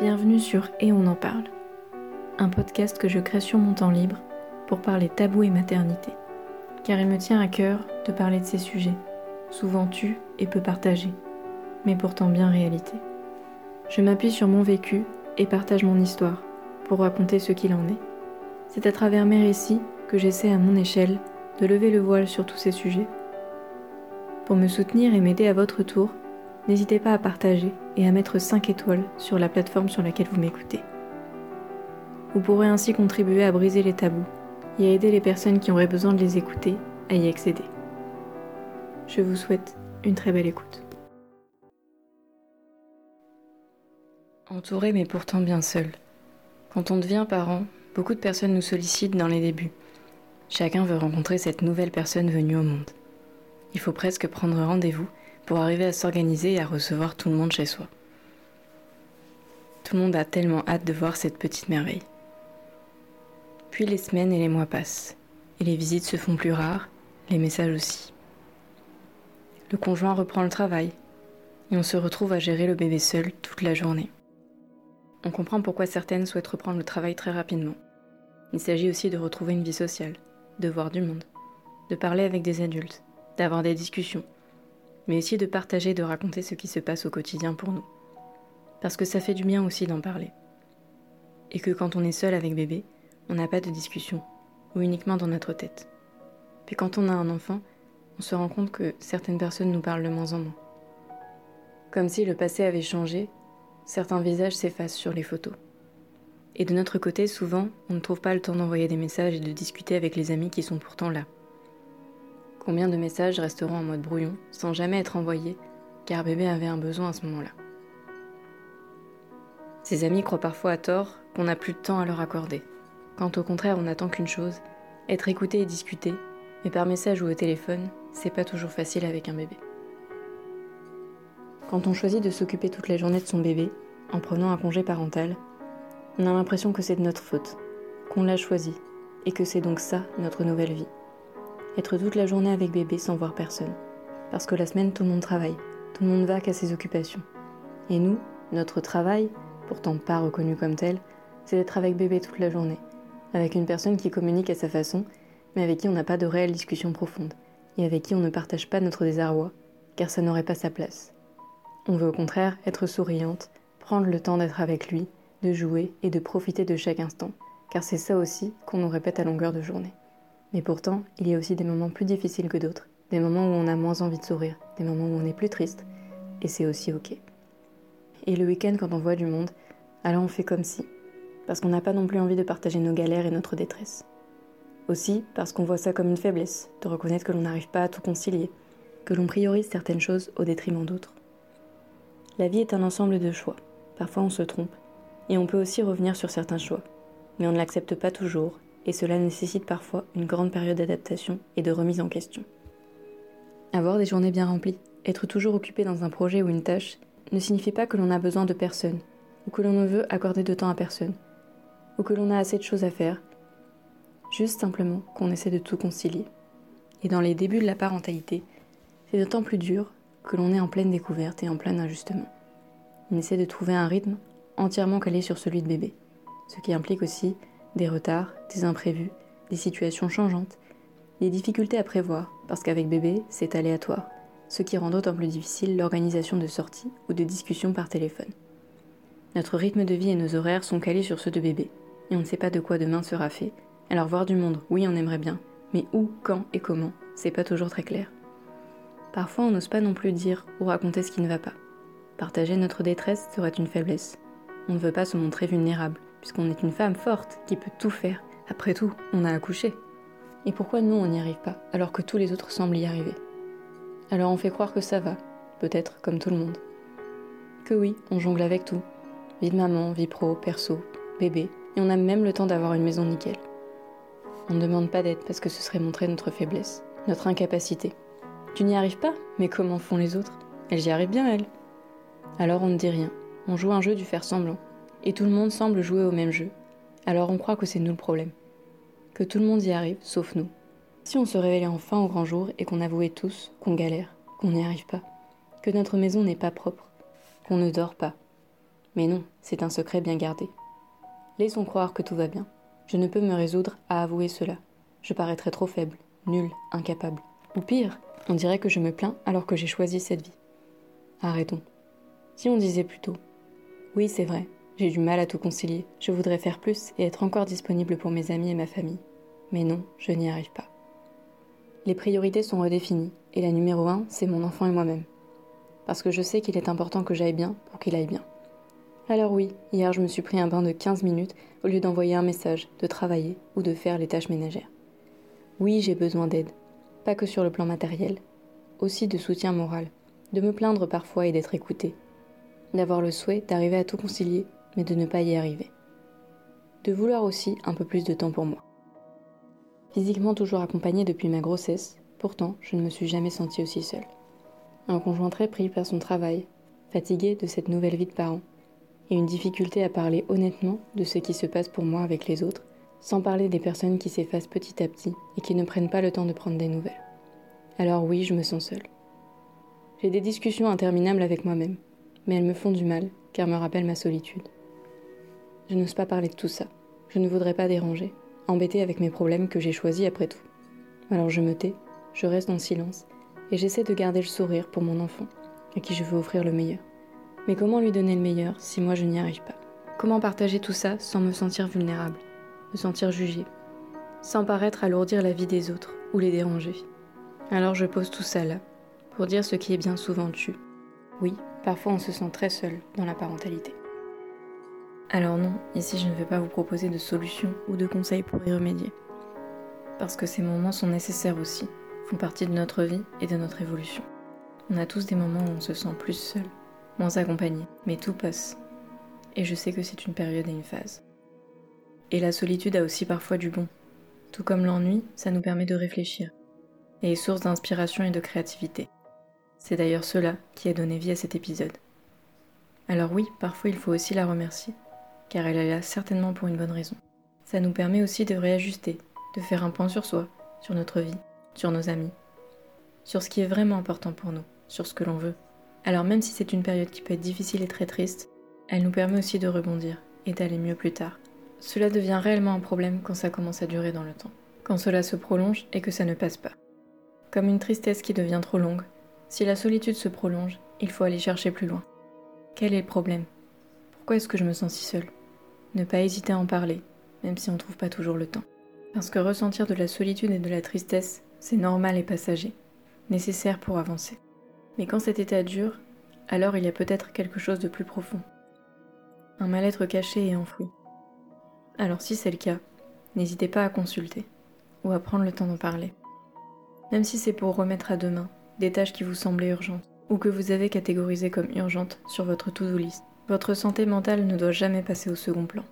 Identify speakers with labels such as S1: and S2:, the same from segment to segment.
S1: Bienvenue sur Et on en parle, un podcast que je crée sur mon temps libre pour parler tabou et maternité, car il me tient à cœur de parler de ces sujets, souvent tus et peu partagés, mais pourtant bien réalité. Je m'appuie sur mon vécu et partage mon histoire pour raconter ce qu'il en est. C'est à travers mes récits que j'essaie à mon échelle de lever le voile sur tous ces sujets. Pour me soutenir et m'aider à votre tour, n'hésitez pas à partager et à mettre 5 étoiles sur la plateforme sur laquelle vous m'écoutez. Vous pourrez ainsi contribuer à briser les tabous et à aider les personnes qui auraient besoin de les écouter à y accéder. Je vous souhaite une très belle écoute. Entouré mais pourtant bien seul. Quand on devient parent, beaucoup de personnes nous sollicitent dans les débuts. Chacun veut rencontrer cette nouvelle personne venue au monde. Il faut presque prendre rendez-vous pour arriver à s'organiser et à recevoir tout le monde chez soi. Tout le monde a tellement hâte de voir cette petite merveille. Puis les semaines et les mois passent, et les visites se font plus rares, les messages aussi. Le conjoint reprend le travail, et on se retrouve à gérer le bébé seul toute la journée. On comprend pourquoi certaines souhaitent reprendre le travail très rapidement. Il s'agit aussi de retrouver une vie sociale, de voir du monde, de parler avec des adultes, d'avoir des discussions, mais aussi de partager et de raconter ce qui se passe au quotidien pour nous. Parce que ça fait du bien aussi d'en parler. Et que quand on est seul avec bébé, on n'a pas de discussion, ou uniquement dans notre tête. Puis quand on a un enfant, on se rend compte que certaines personnes nous parlent de moins en moins. Comme si le passé avait changé, certains visages s'effacent sur les photos. Et de notre côté, souvent, on ne trouve pas le temps d'envoyer des messages et de discuter avec les amis qui sont pourtant là. Combien de messages resteront en mode brouillon sans jamais être envoyés car bébé avait un besoin à ce moment-là Ses amis croient parfois à tort qu'on n'a plus de temps à leur accorder, quand au contraire on n'attend qu'une chose, être écouté et discuté, mais par message ou au téléphone, c'est pas toujours facile avec un bébé. Quand on choisit de s'occuper toute la journée de son bébé, en prenant un congé parental, on a l'impression que c'est de notre faute, qu'on l'a choisi, et que c'est donc ça notre nouvelle vie être toute la journée avec bébé sans voir personne. Parce que la semaine, tout le monde travaille, tout le monde va qu'à ses occupations. Et nous, notre travail, pourtant pas reconnu comme tel, c'est d'être avec bébé toute la journée, avec une personne qui communique à sa façon, mais avec qui on n'a pas de réelle discussion profonde, et avec qui on ne partage pas notre désarroi, car ça n'aurait pas sa place. On veut au contraire être souriante, prendre le temps d'être avec lui, de jouer et de profiter de chaque instant, car c'est ça aussi qu'on nous répète à longueur de journée. Mais pourtant, il y a aussi des moments plus difficiles que d'autres, des moments où on a moins envie de sourire, des moments où on est plus triste, et c'est aussi ok. Et le week-end, quand on voit du monde, alors on fait comme si, parce qu'on n'a pas non plus envie de partager nos galères et notre détresse. Aussi parce qu'on voit ça comme une faiblesse, de reconnaître que l'on n'arrive pas à tout concilier, que l'on priorise certaines choses au détriment d'autres. La vie est un ensemble de choix. Parfois on se trompe, et on peut aussi revenir sur certains choix, mais on ne l'accepte pas toujours, et cela nécessite parfois une grande période d'adaptation et de remise en question. Avoir des journées bien remplies, être toujours occupé dans un projet ou une tâche, ne signifie pas que l'on a besoin de personne, ou que l'on ne veut accorder de temps à personne, ou que l'on a assez de choses à faire, juste simplement qu'on essaie de tout concilier. Et dans les débuts de la parentalité, c'est d'autant plus dur que l'on est en pleine découverte et en plein ajustement. On essaie de trouver un rythme entièrement calé sur celui de bébé, ce qui implique aussi des retards, des imprévus, des situations changeantes, des difficultés à prévoir, parce qu'avec bébé, c'est aléatoire, ce qui rend d'autant plus difficile l'organisation de sorties ou de discussions par téléphone. Notre rythme de vie et nos horaires sont calés sur ceux de bébé, et on ne sait pas de quoi demain sera fait. Alors voir du monde, oui, on aimerait bien, mais où, quand et comment, c'est pas toujours très clair. Parfois, on n'ose pas non plus dire ou raconter ce qui ne va pas. Partager notre détresse serait une faiblesse. On ne veut pas se montrer vulnérable, puisqu'on est une femme forte qui peut tout faire. Après tout, on a accouché. Et pourquoi nous, on n'y arrive pas, alors que tous les autres semblent y arriver? Alors on fait croire que ça va, peut-être comme tout le monde. Que oui, on jongle avec tout. Vie de maman, vie pro, perso, bébé, et on a même le temps d'avoir une maison nickel. On ne demande pas d'aide parce que ce serait montrer notre faiblesse, notre incapacité. Tu n'y arrives pas Mais comment font les autres? Elles y arrivent bien, elles. Alors on ne dit rien. On joue un jeu du faire semblant et tout le monde semble jouer au même jeu. Alors on croit que c'est nous le problème. Que tout le monde y arrive, sauf nous. Si on se réveillait enfin au grand jour et qu'on avouait tous qu'on galère, qu'on n'y arrive pas, que notre maison n'est pas propre, qu'on ne dort pas, Mais non, c'est un secret bien gardé. Laissons croire que tout va bien. Je ne peux me résoudre à avouer cela. Je paraîtrais trop faible, nul, incapable. Ou pire, on dirait que je me plains alors que j'ai choisi cette vie. Arrêtons. Si on disait plutôt Oui, c'est vrai, j'ai du mal à tout concilier, je voudrais faire plus et être encore disponible pour mes amis et ma famille. Mais non, je n'y arrive pas. Les priorités sont redéfinies, et la numéro un, c'est mon enfant et moi-même. Parce que je sais qu'il est important que j'aille bien pour qu'il aille bien. Alors oui, hier je me suis pris un bain de 15 minutes au lieu d'envoyer un message, de travailler ou de faire les tâches ménagères. Oui, j'ai besoin d'aide, pas que sur le plan matériel, aussi de soutien moral, de me plaindre parfois et d'être écouté, d'avoir le souhait d'arriver à tout concilier, mais de ne pas y arriver. De vouloir aussi un peu plus de temps pour moi. Physiquement toujours accompagnée depuis ma grossesse, pourtant je ne me suis jamais sentie aussi seule. Un conjoint très pris par son travail, fatigué de cette nouvelle vie de parent, et une difficulté à parler honnêtement de ce qui se passe pour moi avec les autres, sans parler des personnes qui s'effacent petit à petit et qui ne prennent pas le temps de prendre des nouvelles. Alors oui, je me sens seule. J'ai des discussions interminables avec moi-même, mais elles me font du mal car me rappellent ma solitude. Je n'ose pas parler de tout ça. Je ne voudrais pas déranger, embêté avec mes problèmes que j'ai choisis après tout. Alors je me tais, je reste en silence, et j'essaie de garder le sourire pour mon enfant, à qui je veux offrir le meilleur. Mais comment lui donner le meilleur si moi je n'y arrive pas? Comment partager tout ça sans me sentir vulnérable, me sentir jugée, sans paraître alourdir la vie des autres ou les déranger? Alors je pose tout ça là, pour dire ce qui est bien souvent tu. Oui, parfois on se sent très seul dans la parentalité. Alors non, ici je ne vais pas vous proposer de solutions ou de conseils pour y remédier. Parce que ces moments sont nécessaires aussi, font partie de notre vie et de notre évolution. On a tous des moments où on se sent plus seul, moins accompagné, mais tout passe. Et je sais que c'est une période et une phase. Et la solitude a aussi parfois du bon. Tout comme l'ennui, ça nous permet de réfléchir, et est source d'inspiration et de créativité. C'est d'ailleurs cela qui a donné vie à cet épisode. Alors oui, parfois il faut aussi la remercier, car elle est là certainement pour une bonne raison. Ça nous permet aussi de réajuster, de faire un point sur soi, sur notre vie, sur nos amis, sur ce qui est vraiment important pour nous, sur ce que l'on veut. Alors même si c'est une période qui peut être difficile et très triste, elle nous permet aussi de rebondir et d'aller mieux plus tard. Cela devient réellement un problème quand ça commence à durer dans le temps, quand cela se prolonge et que ça ne passe pas. Comme une tristesse qui devient trop longue, si la solitude se prolonge, il faut aller chercher plus loin. Quel est le problème? Pourquoi est-ce que je me sens si seule? Ne pas hésiter à en parler, même si on ne trouve pas toujours le temps. Parce que ressentir de la solitude et de la tristesse, c'est normal et passager, nécessaire pour avancer. Mais quand cet état dure, alors il y a peut-être quelque chose de plus profond. Un mal-être caché et enfoui. Alors si c'est le cas, n'hésitez pas à consulter, ou à prendre le temps d'en parler. Même si c'est pour remettre à demain des tâches qui vous semblaient urgentes, ou que vous avez catégorisées comme urgentes sur votre to-do list. Votre santé mentale ne doit jamais passer au second plan,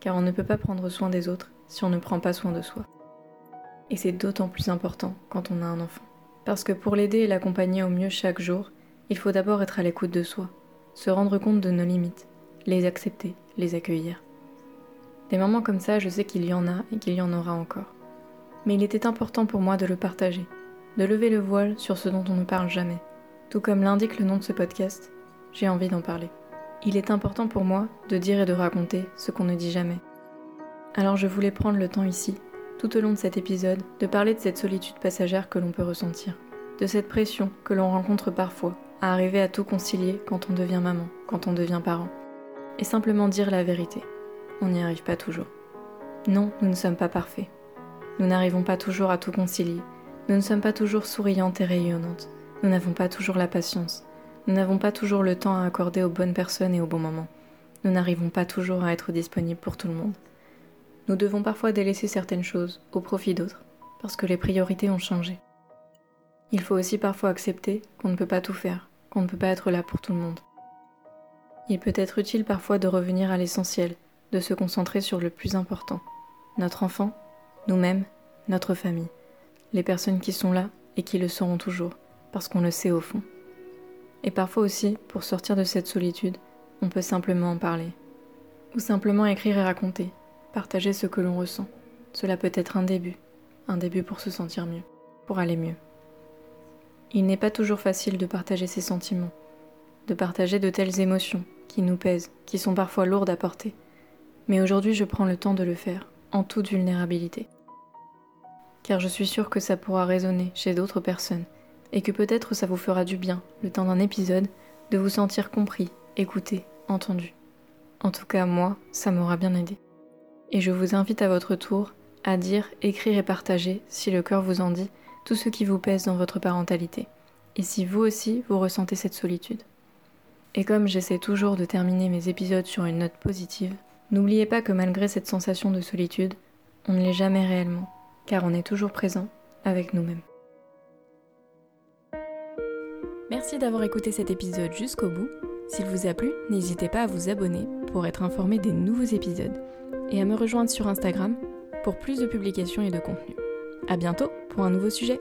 S1: car on ne peut pas prendre soin des autres si on ne prend pas soin de soi. Et c'est d'autant plus important quand on a un enfant. Parce que pour l'aider et l'accompagner au mieux chaque jour, il faut d'abord être à l'écoute de soi, se rendre compte de nos limites, les accepter, les accueillir. Des moments comme ça, je sais qu'il y en a et qu'il y en aura encore. Mais il était important pour moi de le partager, de lever le voile sur ce dont on ne parle jamais. Tout comme l'indique le nom de ce podcast, j'ai envie d'en parler. Il est important pour moi de dire et de raconter ce qu'on ne dit jamais. Alors je voulais prendre le temps ici, tout au long de cet épisode, de parler de cette solitude passagère que l'on peut ressentir, de cette pression que l'on rencontre parfois à arriver à tout concilier quand on devient maman, quand on devient parent, et simplement dire la vérité. On n'y arrive pas toujours. Non, nous ne sommes pas parfaits. Nous n'arrivons pas toujours à tout concilier. Nous ne sommes pas toujours souriantes et rayonnantes. Nous n'avons pas toujours la patience. Nous n'avons pas toujours le temps à accorder aux bonnes personnes et au bon moment. Nous n'arrivons pas toujours à être disponibles pour tout le monde. Nous devons parfois délaisser certaines choses au profit d'autres, parce que les priorités ont changé. Il faut aussi parfois accepter qu'on ne peut pas tout faire, qu'on ne peut pas être là pour tout le monde. Il peut être utile parfois de revenir à l'essentiel, de se concentrer sur le plus important, notre enfant, nous-mêmes, notre famille, les personnes qui sont là et qui le seront toujours, parce qu'on le sait au fond. Et parfois aussi, pour sortir de cette solitude, on peut simplement en parler. Ou simplement écrire et raconter, partager ce que l'on ressent. Cela peut être un début, un début pour se sentir mieux, pour aller mieux. Il n'est pas toujours facile de partager ses sentiments, de partager de telles émotions qui nous pèsent, qui sont parfois lourdes à porter. Mais aujourd'hui, je prends le temps de le faire, en toute vulnérabilité. Car je suis sûre que ça pourra résonner chez d'autres personnes, et que peut-être ça vous fera du bien, le temps d'un épisode, de vous sentir compris, écouté, entendu. En tout cas, moi, ça m'aura bien aidé. Et je vous invite à votre tour à dire, écrire et partager, si le cœur vous en dit, tout ce qui vous pèse dans votre parentalité. Et si vous aussi, vous ressentez cette solitude. Et comme j'essaie toujours de terminer mes épisodes sur une note positive, n'oubliez pas que malgré cette sensation de solitude, on ne l'est jamais réellement, car on est toujours présent avec nous-mêmes. Merci d'avoir écouté cet épisode jusqu'au bout. S'il vous a plu, n'hésitez pas à vous abonner pour être informé des nouveaux épisodes et à me rejoindre sur Instagram pour plus de publications et de contenu. À bientôt pour un nouveau sujet.